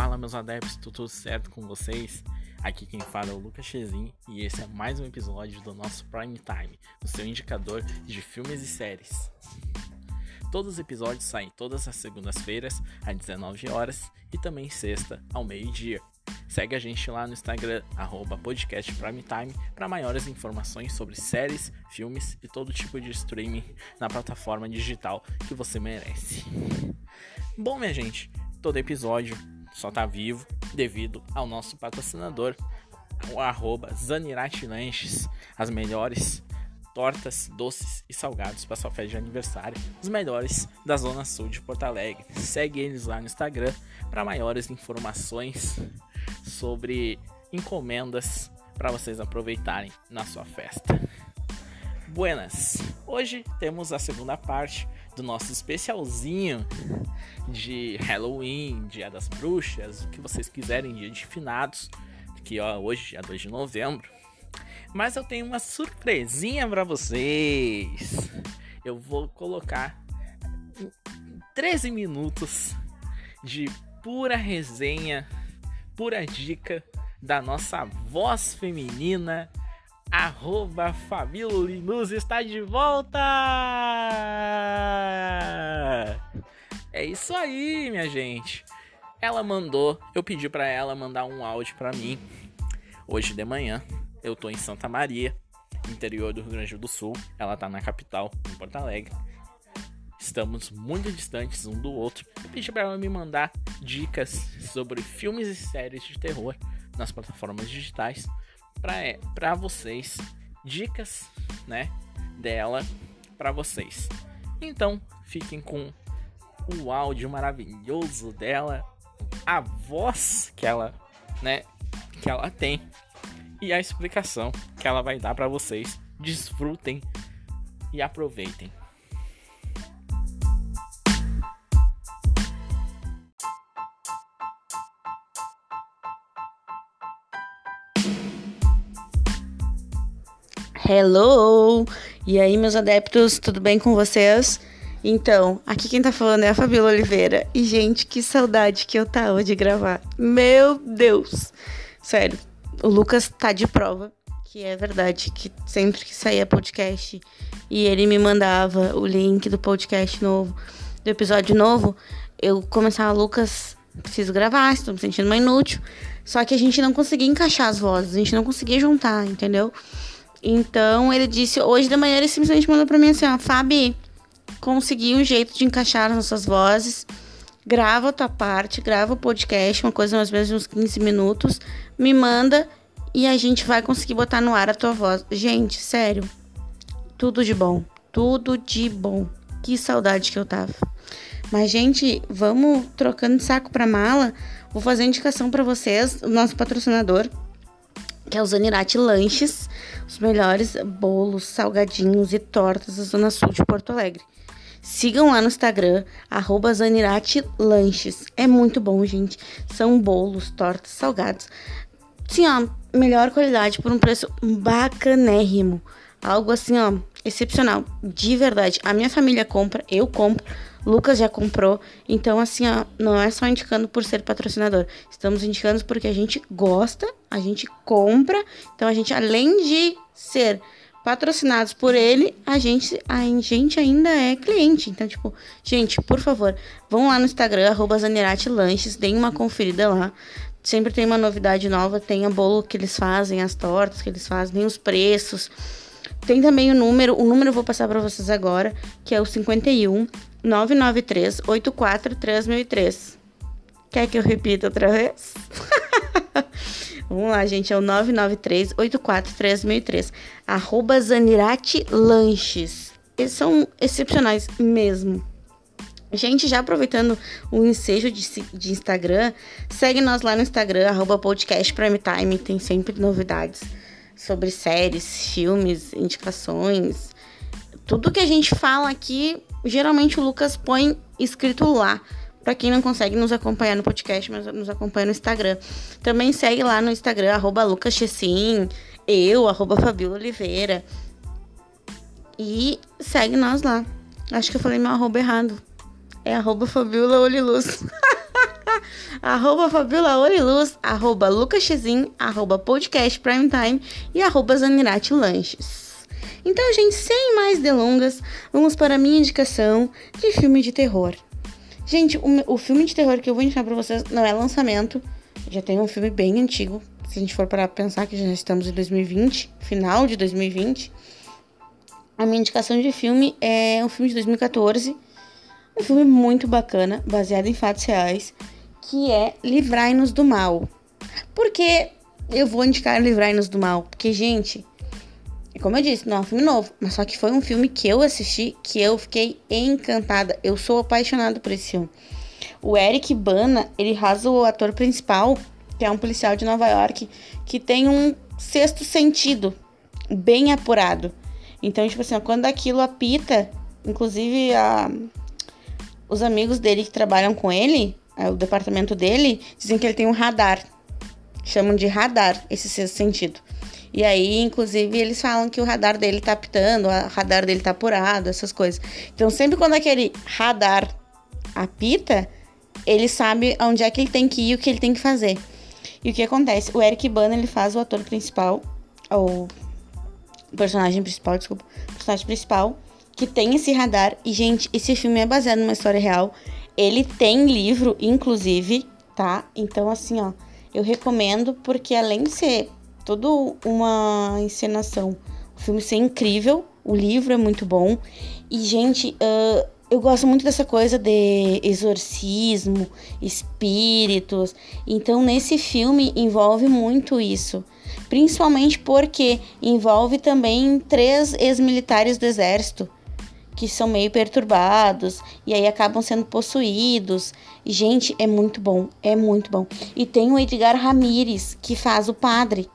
Fala meus adeptos, tudo certo com vocês? Aqui quem fala é o Lucas Chezin e esse é mais um episódio do nosso Prime Time, o seu indicador de filmes e séries. Todos os episódios saem todas as segundas-feiras às 19 horas e também sexta ao meio-dia. Segue a gente lá no Instagram, podcastprimetime, para maiores informações sobre séries, filmes e todo tipo de streaming na plataforma digital que você merece. Bom, minha gente, todo episódio só tá vivo devido ao nosso patrocinador, o arroba Zanirati Lanches, as melhores tortas, doces e salgados para sua festa de aniversário, os melhores da Zona Sul de Porto Alegre. Segue eles lá no Instagram para maiores informações sobre encomendas para vocês aproveitarem na sua festa. Buenas! Hoje temos a segunda parte do nosso especialzinho de Halloween, Dia das Bruxas, o que vocês quiserem, dia de finados, que ó, hoje é 2 de novembro. Mas eu tenho uma surpresinha para vocês. Eu vou colocar 13 minutos de pura resenha, pura dica da nossa voz feminina Arroba Fabíola Linus está de volta! É isso aí, minha gente. Ela mandou, eu pedi para ela mandar um áudio para mim hoje de manhã. Eu tô em Santa Maria, interior do Rio Grande do Sul. Ela tá na capital, em Porto Alegre. Estamos muito distantes um do outro. Eu pedi para ela me mandar dicas sobre filmes e séries de terror nas plataformas digitais para vocês, dicas, né, dela para vocês. Então, fiquem com o áudio maravilhoso dela, a voz que ela, né, que ela tem e a explicação que ela vai dar para vocês. Desfrutem e aproveitem. Hello! E aí, meus adeptos, tudo bem com vocês? Então, aqui quem tá falando é a Fabiola Oliveira. E, gente, que saudade que eu tava de gravar. Meu Deus! Sério, o Lucas tá de prova, que é verdade, que sempre que saía podcast e ele me mandava o link do podcast novo, do episódio novo, eu começava, Lucas, preciso gravar, estou me sentindo mais inútil. Só que a gente não conseguia encaixar as vozes, a gente não conseguia juntar, entendeu? Então ele disse, hoje de manhã ele simplesmente mandou pra mim assim, ó, Fabi, consegui um jeito de encaixar as nossas vozes. Grava a tua parte, grava o podcast, uma coisa ou menos uns 15 minutos, me manda e a gente vai conseguir botar no ar a tua voz. Gente, sério, tudo de bom, tudo de bom. Que saudade que eu tava. Mas, gente, vamos trocando de saco pra mala. Vou fazer indicação para vocês, o nosso patrocinador, que é o Zanirati Lanches, os melhores bolos, salgadinhos e tortas da Zona Sul de Porto Alegre. Sigam lá no Instagram, arroba Zanirati Lanches. É muito bom, gente. São bolos, tortas, salgados. Sim, ó, melhor qualidade por um preço bacanérrimo. Algo assim, ó, excepcional. De verdade. A minha família compra, eu compro. Lucas já comprou. Então, assim, ó, não é só indicando por ser patrocinador. Estamos indicando porque a gente gosta, a gente compra. Então, a gente, além de ser patrocinados por ele, a gente, a gente ainda é cliente. Então, tipo, gente, por favor, vão lá no Instagram, arroba Lanches, deem uma conferida lá. Sempre tem uma novidade nova, tem a bolo que eles fazem, as tortas que eles fazem, os preços. Tem também o número, o número eu vou passar para vocês agora, que é o 51 993 84 3003. Quer que eu repita outra vez? Vamos lá, gente. É o 993 84 3003. Arroba Zanirati Lanches. Eles são excepcionais mesmo. Gente, já aproveitando o ensejo de, de Instagram, segue nós lá no Instagram, arroba podcast Prime Time. Tem sempre novidades sobre séries, filmes, indicações. Tudo que a gente fala aqui geralmente o Lucas põe escrito lá. Para quem não consegue nos acompanhar no podcast, mas nos acompanha no Instagram. Também segue lá no Instagram, arroba Lucas Chessin, eu, arroba Fabiola Oliveira. E segue nós lá. Acho que eu falei meu arroba errado. É arroba Fabiola Oliluz. arroba Fabiola Oriluz, arroba Lucaschezin, arroba podcast primetime e arroba Zanirati Lanches. Então, gente, sem mais delongas, vamos para a minha indicação de filme de terror. Gente, o, o filme de terror que eu vou indicar para vocês não é lançamento, já tem um filme bem antigo, se a gente for para pensar que já estamos em 2020, final de 2020. A minha indicação de filme é um filme de 2014, um filme muito bacana, baseado em fatos reais, que é Livrai-nos do Mal. Por que eu vou indicar Livrai-nos do Mal? Porque, gente, como eu disse, não é um filme novo, mas só que foi um filme que eu assisti que eu fiquei encantada. Eu sou apaixonada por esse filme. O Eric Bana, ele rasa o ator principal, que é um policial de Nova York, que tem um sexto sentido bem apurado. Então, tipo assim, quando aquilo apita, inclusive a, os amigos dele que trabalham com ele, o departamento dele, dizem que ele tem um radar. Chamam de radar esse sexto sentido. E aí, inclusive, eles falam que o radar dele tá apitando, o radar dele tá apurado, essas coisas. Então, sempre quando aquele radar apita, ele sabe onde é que ele tem que ir e o que ele tem que fazer. E o que acontece? O Eric Bana, ele faz o ator principal, ou personagem principal, desculpa, personagem principal, que tem esse radar. E, gente, esse filme é baseado numa história real. Ele tem livro, inclusive, tá? Então, assim, ó, eu recomendo porque além de ser toda uma encenação, o filme ser incrível, o livro é muito bom. E, gente, uh, eu gosto muito dessa coisa de exorcismo, espíritos. Então, nesse filme envolve muito isso principalmente porque envolve também três ex-militares do exército que são meio perturbados e aí acabam sendo possuídos. Gente, é muito bom, é muito bom. E tem o Edgar Ramírez, que faz o padre.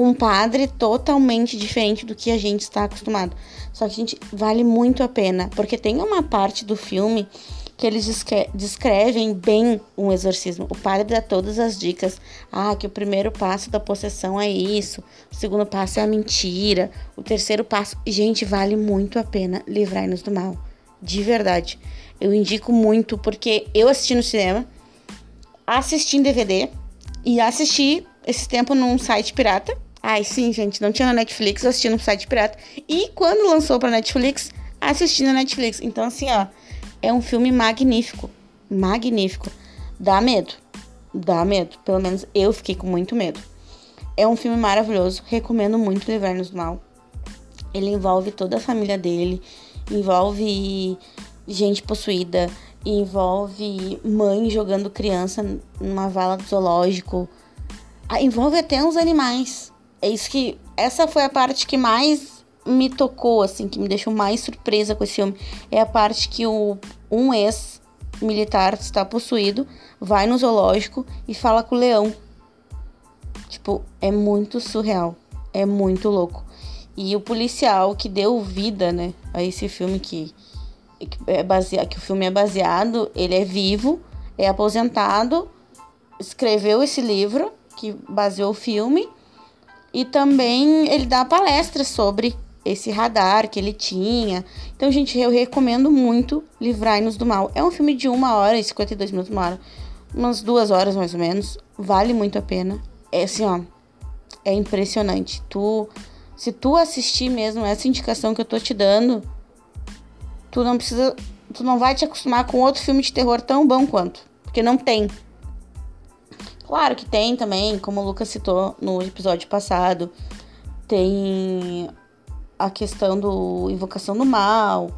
Um padre totalmente diferente do que a gente está acostumado. Só que, gente, vale muito a pena, porque tem uma parte do filme que eles descrevem bem um exorcismo. O padre dá todas as dicas. Ah, que o primeiro passo da possessão é isso, o segundo passo é a mentira, o terceiro passo. Gente, vale muito a pena livrar-nos do mal. De verdade. Eu indico muito, porque eu assisti no cinema, assisti em DVD e assisti esse tempo num site pirata. Ai, sim, gente, não tinha na Netflix, eu assisti num site pirata. E quando lançou pra Netflix, assisti na Netflix. Então, assim, ó é um filme magnífico. Magnífico. Dá medo. Dá medo. Pelo menos eu fiquei com muito medo. É um filme maravilhoso. Recomendo muito Livrar-nos do Mal. Ele envolve toda a família dele. Envolve gente possuída. Envolve mãe jogando criança numa vala do zoológico. Ah, envolve até uns animais. É isso que. Essa foi a parte que mais me tocou, assim, que me deixou mais surpresa com esse filme, é a parte que o, um ex-militar está possuído, vai no zoológico e fala com o leão. Tipo, é muito surreal. É muito louco. E o policial que deu vida, né, a esse filme que, que é baseado, que o filme é baseado, ele é vivo, é aposentado, escreveu esse livro que baseou o filme e também ele dá palestras sobre esse radar que ele tinha. Então, gente, eu recomendo muito Livrai-nos do Mal. É um filme de uma hora e 52 minutos, uma hora, umas duas horas mais ou menos. Vale muito a pena. É assim, ó, é impressionante. Tu, se tu assistir mesmo essa indicação que eu tô te dando, tu não precisa, tu não vai te acostumar com outro filme de terror tão bom quanto, porque não tem. Claro que tem também, como o Lucas citou no episódio passado, tem a questão do Invocação do Mal,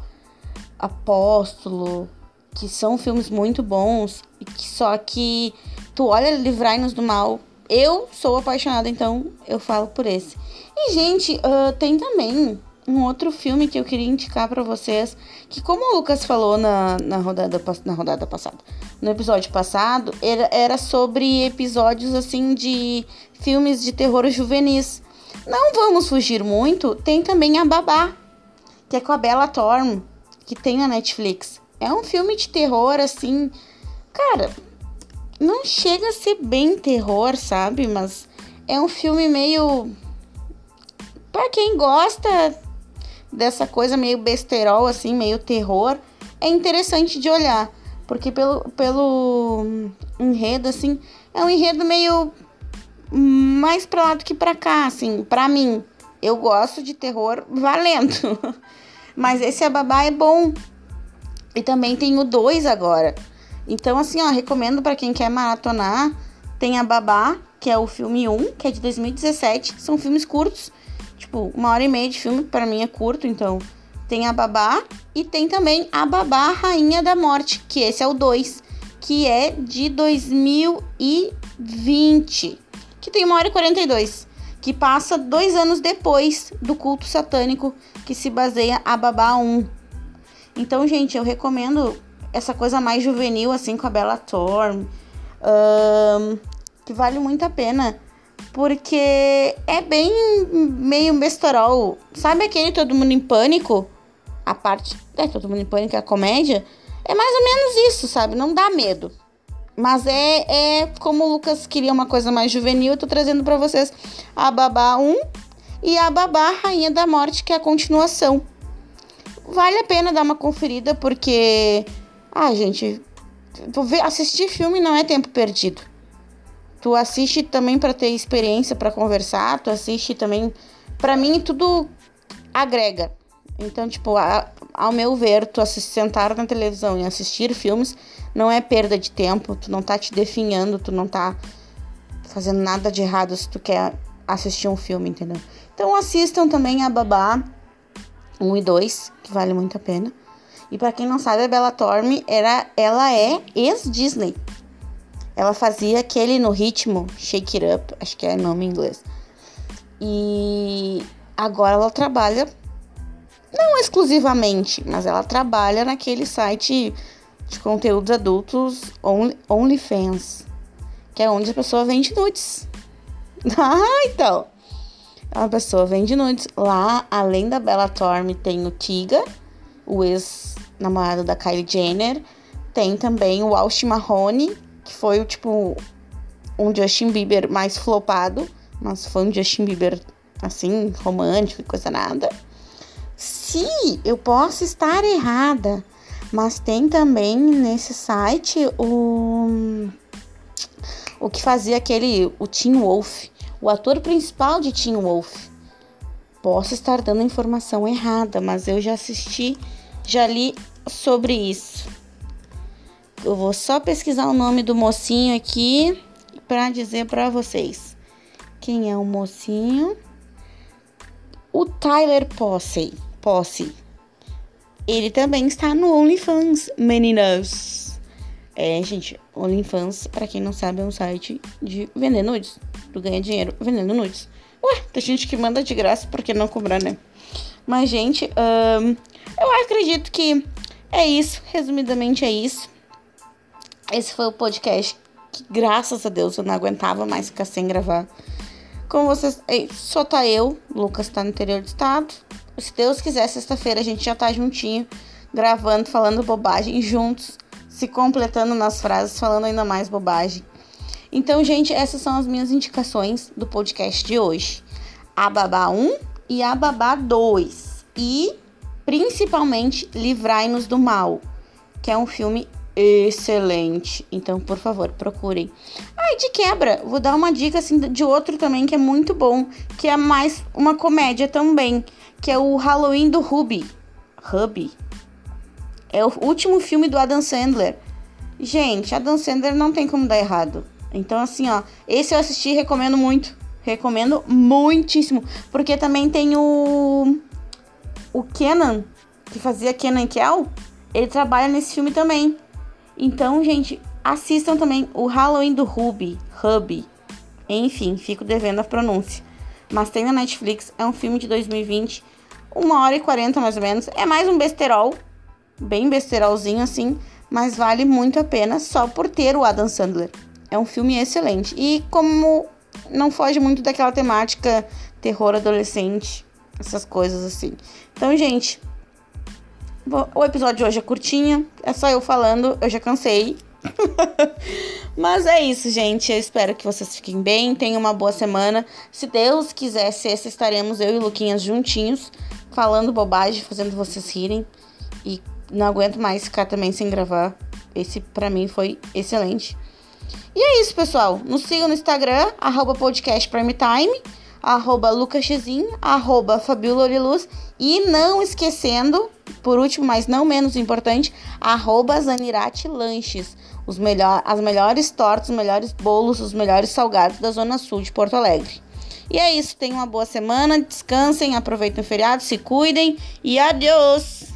Apóstolo, que são filmes muito bons, e que só que tu olha Livrai-nos do Mal. Eu sou apaixonada, então eu falo por esse. E, gente, uh, tem também um outro filme que eu queria indicar para vocês, que como o Lucas falou na, na, rodada, na rodada passada, no episódio passado, era, era sobre episódios, assim, de filmes de terror juvenis. Não vamos fugir muito, tem também a Babá, que é com a Bella Thorne, que tem na Netflix. É um filme de terror, assim. Cara, não chega a ser bem terror, sabe? Mas é um filme meio. Pra quem gosta dessa coisa meio besterol, assim, meio terror, é interessante de olhar. Porque pelo, pelo enredo, assim, é um enredo meio mais pra lá do que pra cá, assim, pra mim. Eu gosto de terror valendo. Mas esse Ababá é bom. E também tem o 2 agora. Então, assim, ó, recomendo para quem quer maratonar. Tem a Babá, que é o filme 1, que é de 2017. São filmes curtos. Tipo, uma hora e meia de filme, para mim é curto, então. Tem a Babá e tem também a Babá Rainha da Morte, que esse é o 2, que é de 2020. Que tem uma hora e 42. Que passa dois anos depois do culto satânico que se baseia a Babá 1. Então, gente, eu recomendo essa coisa mais juvenil, assim, com a Bella Thorne, um, que vale muito a pena, porque é bem meio bestorol. Sabe aquele Todo Mundo em Pânico? A parte. É, Todo Mundo em Pânico é a comédia. É mais ou menos isso, sabe? Não dá medo. Mas é, é como o Lucas queria uma coisa mais juvenil, eu tô trazendo para vocês a Babá 1 e a Babá Rainha da Morte, que é a continuação. Vale a pena dar uma conferida, porque. Ah, gente. Assistir filme não é tempo perdido. Tu assiste também para ter experiência, para conversar. Tu assiste também. Para mim, tudo agrega. Então, tipo, a, ao meu ver, tu sentar na televisão e assistir filmes não é perda de tempo. Tu não tá te definhando, tu não tá fazendo nada de errado se tu quer assistir um filme, entendeu? Então assistam também a Babá 1 e 2, que vale muito a pena. E para quem não sabe, a Bella Thorne era, ela é ex-Disney. Ela fazia aquele no ritmo, Shake It Up, acho que é nome em inglês. E agora ela trabalha, não exclusivamente, mas ela trabalha naquele site de conteúdos adultos Only, OnlyFans, que é onde a pessoa vende nudes. ah, então. A pessoa vende nudes. Lá, além da Bella Thorne, tem o Tiga, o ex-namorado da Kylie Jenner. Tem também o Alsh Mahoney, que foi o tipo um Justin Bieber mais flopado, mas foi um Justin Bieber assim, romântico e coisa nada. Se eu posso estar errada, mas tem também nesse site o o que fazia aquele o Teen Wolf, o ator principal de Teen Wolf. Posso estar dando informação errada, mas eu já assisti, já li sobre isso. Eu vou só pesquisar o nome do mocinho aqui para dizer para vocês. Quem é o mocinho? O Tyler Posse. Posse. Ele também está no OnlyFans, meninas. É, gente, OnlyFans, para quem não sabe, é um site de vender nudes. Tu ganha dinheiro vendendo nudes. Ué, tem gente que manda de graça, por que não cobrar, né? Mas, gente, eu acredito que é isso. Resumidamente, é isso. Esse foi o podcast que, graças a Deus, eu não aguentava mais ficar sem gravar. Como vocês. Só tá eu, Lucas tá no interior do estado. Se Deus quiser, sexta-feira a gente já tá juntinho, gravando, falando bobagem juntos, se completando nas frases, falando ainda mais bobagem. Então, gente, essas são as minhas indicações do podcast de hoje. A Babá 1 e a Babá 2. E, principalmente, Livrai-nos do Mal, que é um filme excelente. Então, por favor, procurem. Ah, e de quebra, vou dar uma dica assim de outro também que é muito bom, que é mais uma comédia também, que é o Halloween do Ruby. Ruby. É o último filme do Adam Sandler. Gente, Adam Sandler não tem como dar errado. Então, assim, ó, esse eu assisti e recomendo muito. Recomendo muitíssimo. Porque também tem o. O Kenan, que fazia Kenan Kel. Ele trabalha nesse filme também. Então, gente, assistam também o Halloween do Ruby. Ruby. Enfim, fico devendo a pronúncia. Mas tem na Netflix. É um filme de 2020. Uma hora e quarenta mais ou menos. É mais um besterol. Bem besterolzinho assim. Mas vale muito a pena só por ter o Adam Sandler. É um filme excelente. E como não foge muito daquela temática terror adolescente, essas coisas assim. Então, gente, o episódio de hoje é curtinho, é só eu falando, eu já cansei. Mas é isso, gente. Eu espero que vocês fiquem bem, tenham uma boa semana. Se Deus quiser, sexta estaremos eu e Luquinhas juntinhos, falando bobagem, fazendo vocês rirem. E não aguento mais ficar também sem gravar. esse para mim foi excelente. E é isso, pessoal. Nos sigam no Instagram, arroba arroba lucasxin, arroba fabiololiluz. E não esquecendo, por último, mas não menos importante, arroba Zanirate Lanches. Os melhor, as melhores tortas, os melhores bolos, os melhores salgados da Zona Sul de Porto Alegre. E é isso, tenham uma boa semana, descansem, aproveitem o feriado, se cuidem e adeus!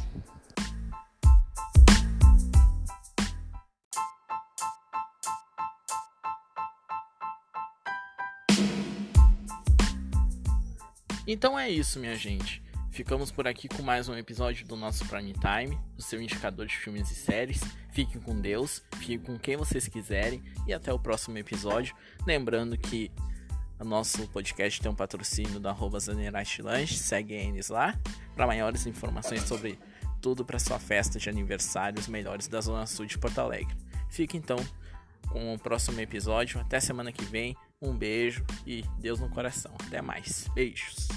Então é isso, minha gente. Ficamos por aqui com mais um episódio do nosso Prime Time, o seu indicador de filmes e séries. Fiquem com Deus, fiquem com quem vocês quiserem e até o próximo episódio. Lembrando que o nosso podcast tem um patrocínio da arroba Lanche, segue eles lá para maiores informações sobre tudo para sua festa de aniversário, os melhores da Zona Sul de Porto Alegre. Fique então com o próximo episódio. Até semana que vem. Um beijo e Deus no coração. Até mais. Beijos.